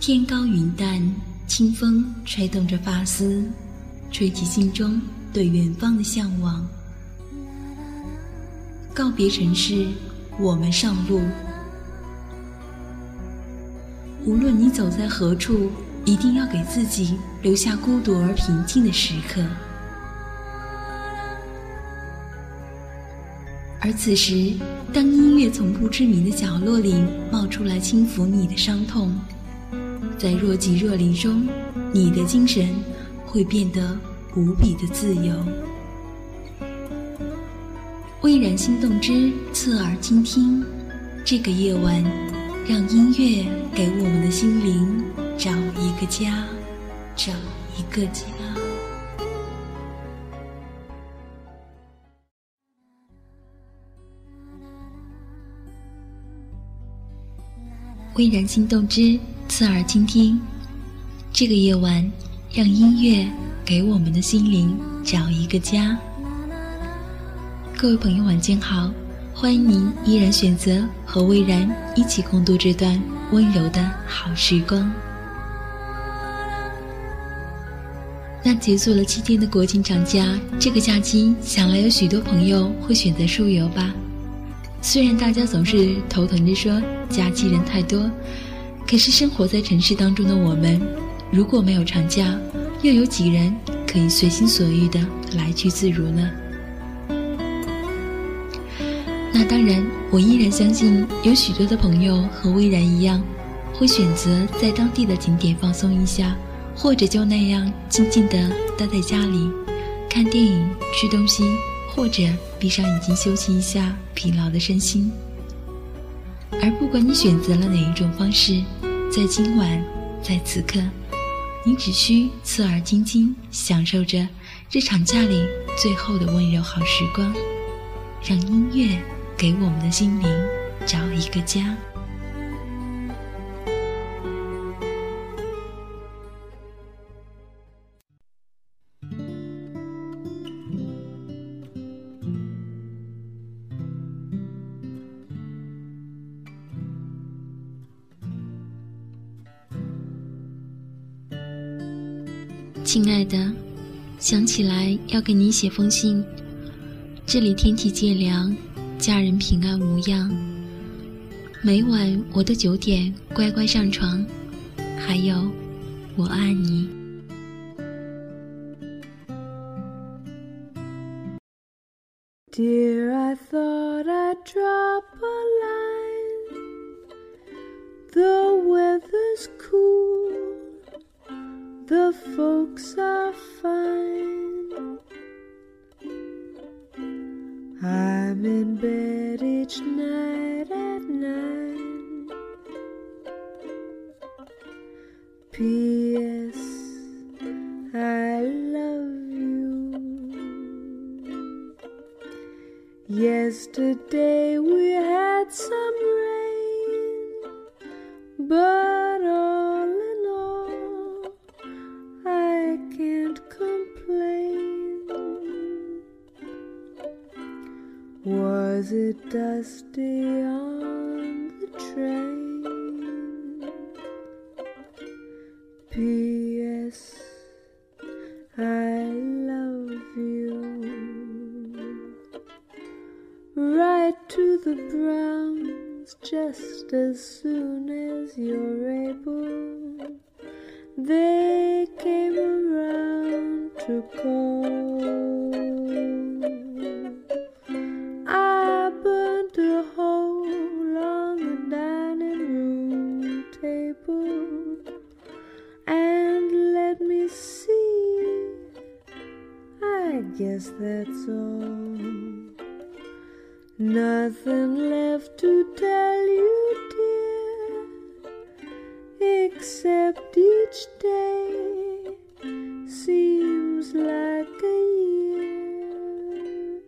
天高云淡，清风吹动着发丝，吹起心中对远方的向往。告别城市，我们上路。无论你走在何处，一定要给自己留下孤独而平静的时刻。而此时，当音乐从不知名的角落里冒出来，轻抚你的伤痛，在若即若离中，你的精神会变得无比的自由。微然心动之侧耳倾听，这个夜晚，让音乐给我们的心灵找一个家，找一个家。微然心动之侧耳倾听，这个夜晚，让音乐给我们的心灵找一个家。各位朋友，晚间好，欢迎您依然选择和微然一起共度这段温柔的好时光。那结束了七天的国庆长假，这个假期想来有许多朋友会选择出游吧。虽然大家总是头疼着说假期人太多，可是生活在城市当中的我们，如果没有长假，又有几人可以随心所欲的来去自如呢？那当然，我依然相信有许多的朋友和微然一样，会选择在当地的景点放松一下，或者就那样静静的待在家里，看电影、吃东西。或者闭上眼睛休息一下疲劳的身心，而不管你选择了哪一种方式，在今晚，在此刻，你只需侧耳倾听，享受着这场假里最后的温柔好时光，让音乐给我们的心灵找一个家。想起来要给你写封信。这里天气渐凉，家人平安无恙。每晚我都九点乖乖上床，还有，我爱你。Dear, I thought I'd drop a line. The weather's cool. The folks are fine. I'm in bed each night at nine. P.S. I love you. Yesterday we had some Write to the Browns just as soon as you're able. They came around to call. I burnt a hole on the dining room table. And let me see, I guess that's all. Nothing left to tell you, dear, except each day seems like a year.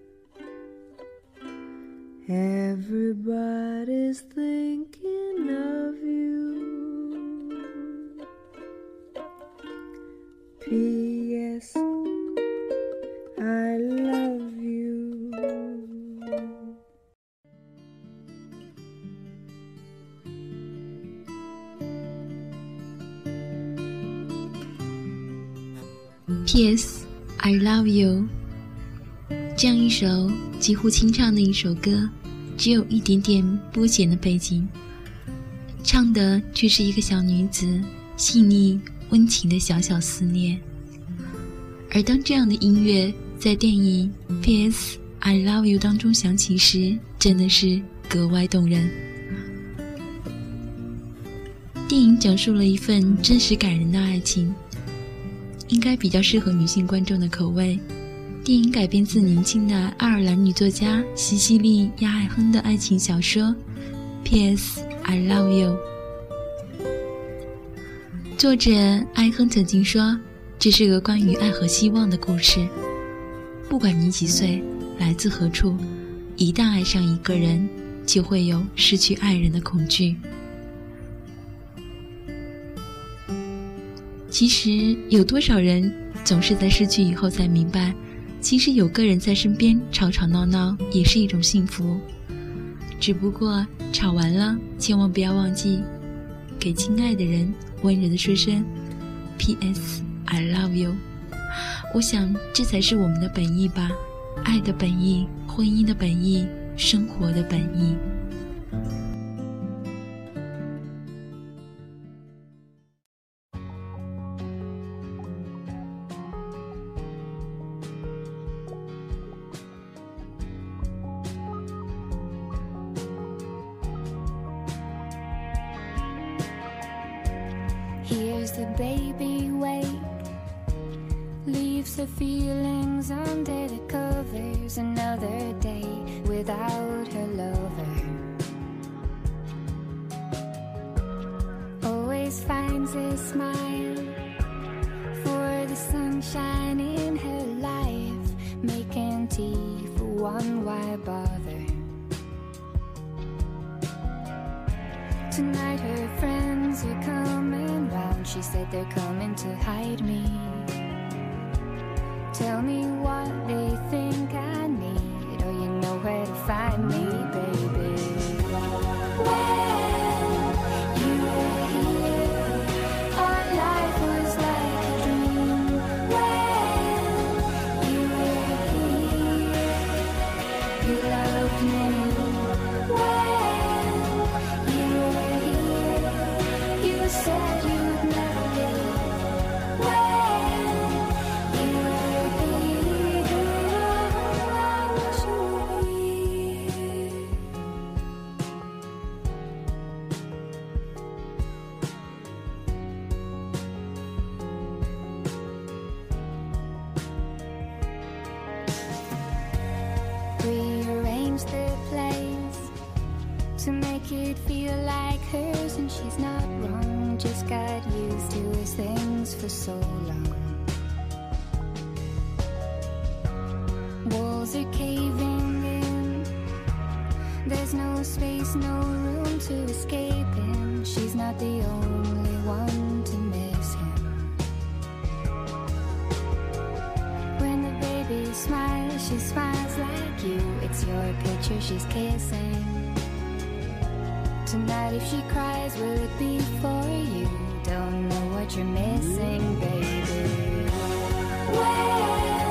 Everybody's thinking Yes, I love you。这样一首几乎清唱的一首歌，只有一点点波弦的背景，唱的却是一个小女子细腻温情的小小思念。而当这样的音乐在电影《P.S. I love you》当中响起时，真的是格外动人。电影讲述了一份真实感人的爱情，应该比较适合女性观众的口味。电影改编自年轻的爱尔兰女作家西西莉·亚艾亨的爱情小说《P.S. I Love You》。作者艾亨曾经说：“这是个关于爱和希望的故事。不管你几岁，来自何处，一旦爱上一个人，就会有失去爱人的恐惧。”其实有多少人总是在失去以后才明白，其实有个人在身边吵吵闹闹也是一种幸福。只不过吵完了，千万不要忘记给亲爱的人温柔的说声 “P.S. I love you”。我想这才是我们的本意吧，爱的本意，婚姻的本意，生活的本意。The baby wake. Leaves her feelings under the covers. Another day without her lover. Always finds a smile for the sunshine in her life. Making tea for one, why bother? Tonight her friends are coming. She said they're coming to hide me. Tell me what they think I need, or you know where to find me, baby. When she smiles like you. It's your picture she's kissing. Tonight, if she cries, will it be for you? Don't know what you're missing, baby. When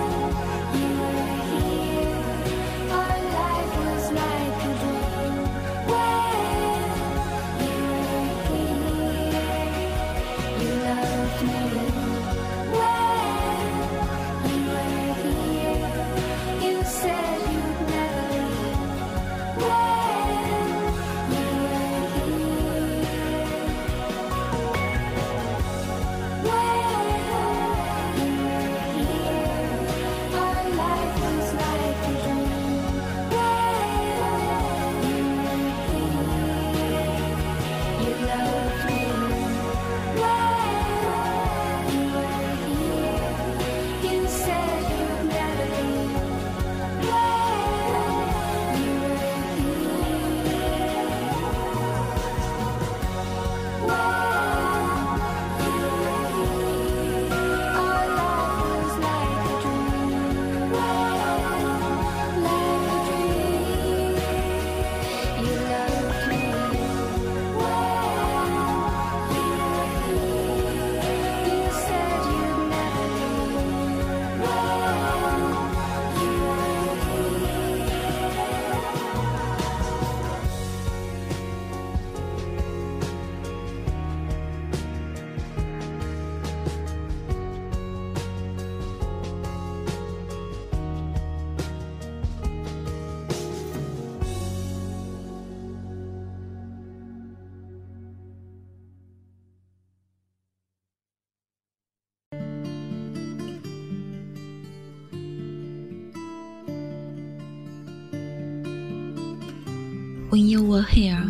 When You Were Here》，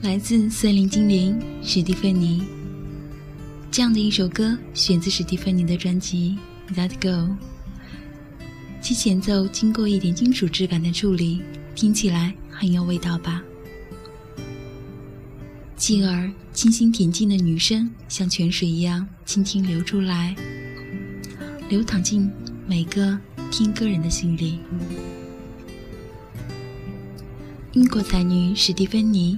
来自森林精灵史蒂芬妮。这样的一首歌选自史蒂芬妮的专辑《That Go》，其前奏经过一点金属质感的处理，听起来很有味道吧？继而，清新恬静的女声像泉水一样轻轻流出来，流淌进每个听歌人的心里。英国才女史蒂芬妮，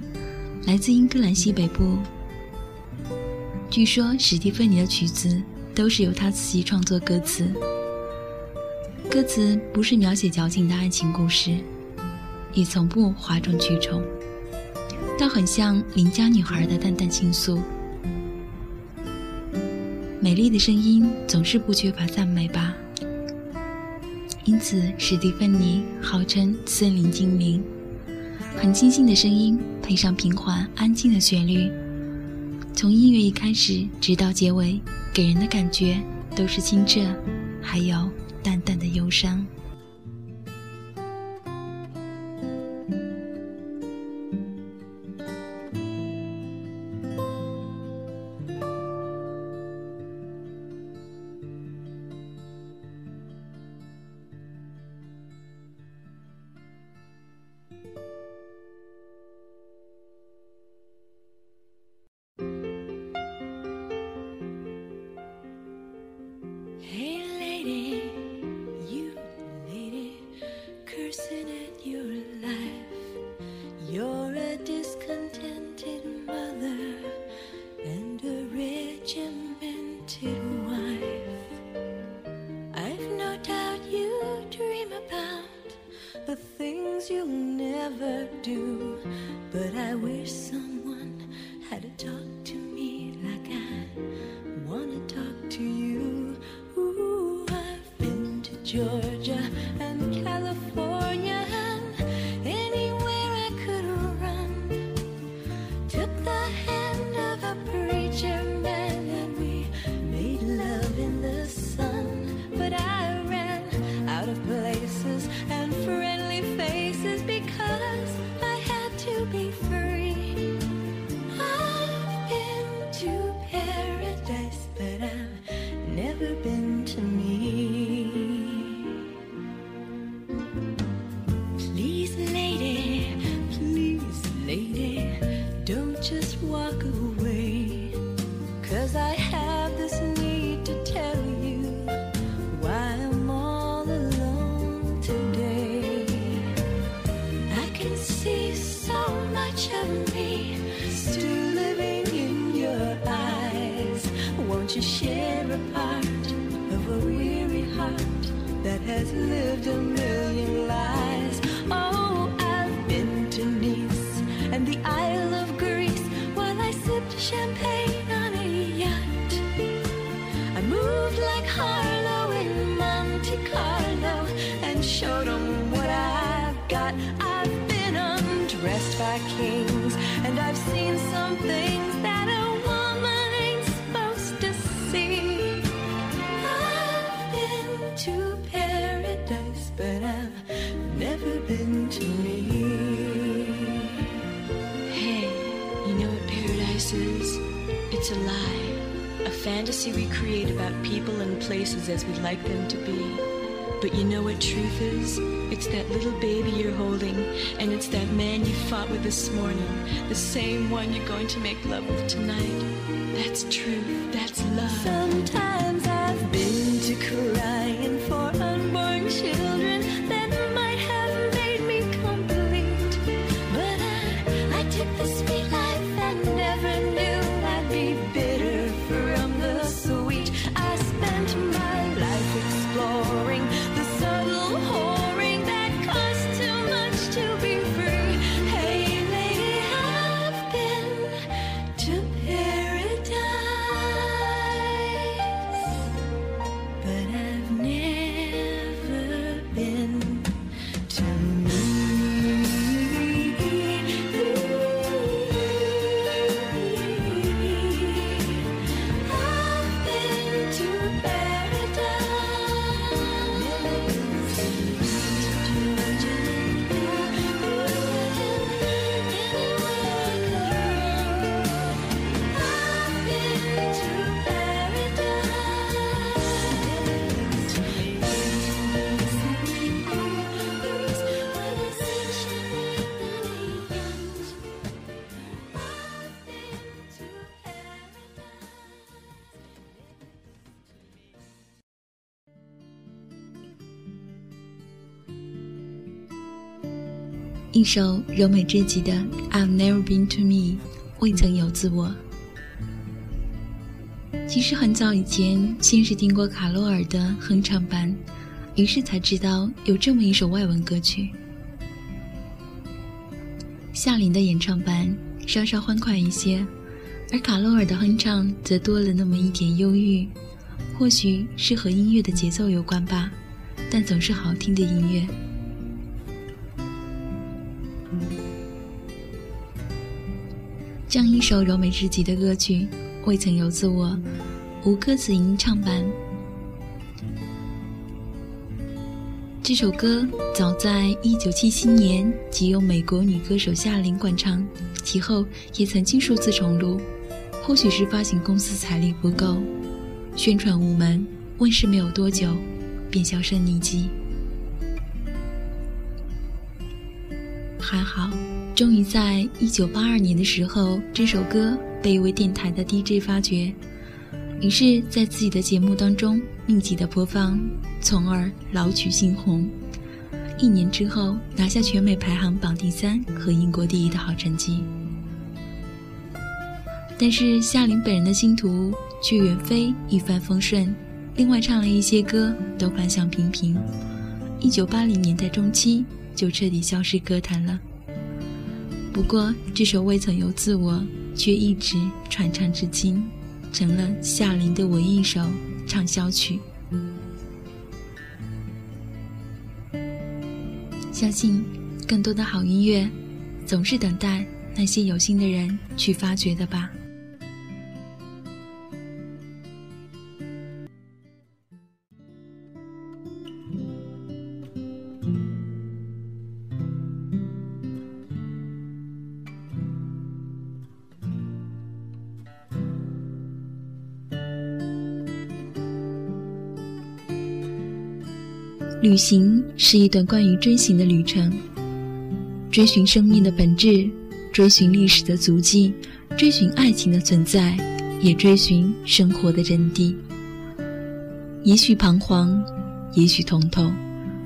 来自英格兰西北部。据说史蒂芬妮的曲子都是由她自己创作歌词，歌词不是描写矫情的爱情故事，也从不哗众取宠，倒很像邻家女孩的淡淡倾诉。美丽的声音总是不缺乏赞美吧，因此史蒂芬妮号称森林精灵。很清新的声音，配上平缓安静的旋律，从音乐一开始直到结尾，给人的感觉都是清澈，还有淡淡的忧伤。wanted wife. I've no doubt you dream about the things you'll never do, but I wish someone. A lie, a fantasy we create about people and places as we'd like them to be. But you know what truth is? It's that little baby you're holding, and it's that man you fought with this morning, the same one you're going to make love with tonight. That's truth, that's love. Sometimes 一首柔美至极的《I've Never Been to Me》，未曾有自我。其实很早以前，先是听过卡洛尔的哼唱版，于是才知道有这么一首外文歌曲。夏琳的演唱版稍稍欢快一些，而卡洛尔的哼唱则多了那么一点忧郁，或许是和音乐的节奏有关吧，但总是好听的音乐。这样一首柔美至极的歌曲。未曾有自我，无歌词吟唱版。这首歌早在1977年即由美国女歌手夏琳灌唱，其后也曾经数次重录。或许是发行公司财力不够，宣传无门，问世没有多久便销声匿迹。还好，终于在1982年的时候，这首歌。被一位电台的 DJ 发掘，于是，在自己的节目当中密集的播放，从而老曲新红。一年之后，拿下全美排行榜第三和英国第一的好成绩。但是夏琳本人的星途却远非一帆风顺，另外唱了一些歌都反响平平。一九八零年代中期就彻底消失歌坛了。不过，这首《未曾由自我》。却一直传唱至今，成了夏琳的唯一一首畅销曲。相信更多的好音乐，总是等待那些有心的人去发掘的吧。旅行是一段关于追寻的旅程，追寻生命的本质，追寻历史的足迹，追寻爱情的存在，也追寻生活的真谛。也许彷徨，也许通透，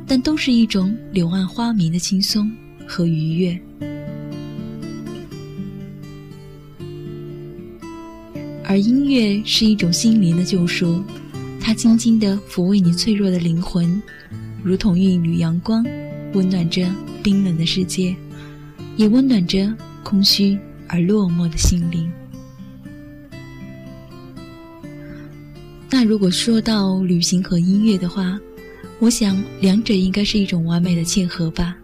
但都是一种柳暗花明的轻松和愉悦。而音乐是一种心灵的救赎，它轻轻地抚慰你脆弱的灵魂。如同一缕阳光，温暖着冰冷的世界，也温暖着空虚而落寞的心灵。那如果说到旅行和音乐的话，我想两者应该是一种完美的契合吧。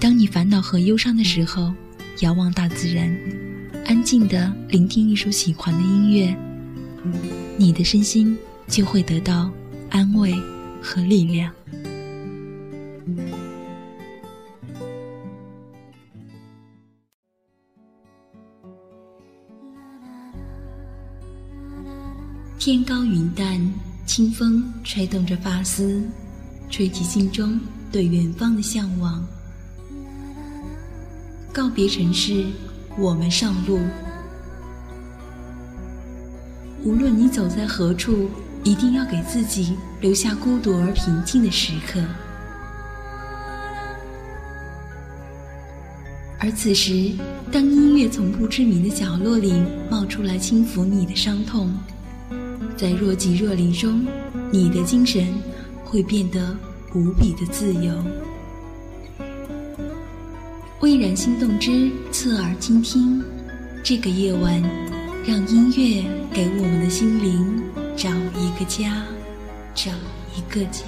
当你烦恼和忧伤的时候，遥望大自然，安静的聆听一首喜欢的音乐，你的身心就会得到安慰和力量。天高云淡，清风吹动着发丝，吹起心中对远方的向往。告别城市，我们上路。无论你走在何处，一定要给自己留下孤独而平静的时刻。而此时，当音乐从不知名的角落里冒出来，轻抚你的伤痛。在若即若离中，你的精神会变得无比的自由。微然心动之侧耳倾听，这个夜晚，让音乐给我们的心灵找一个家，找一个家。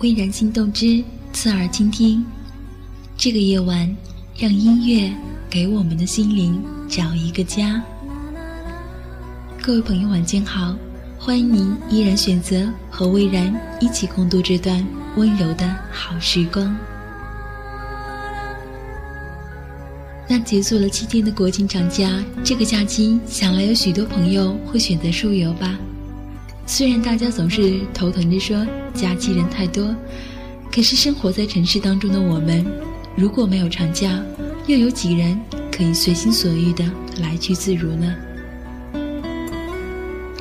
微然心动之。侧耳倾听，这个夜晚，让音乐给我们的心灵找一个家。各位朋友，晚间好，欢迎您依然选择和魏然一起共度这段温柔的好时光。那结束了七天的国庆长假，这个假期想来有许多朋友会选择出游吧。虽然大家总是头疼着说假期人太多。可是生活在城市当中的我们，如果没有长假，又有几人可以随心所欲的来去自如呢？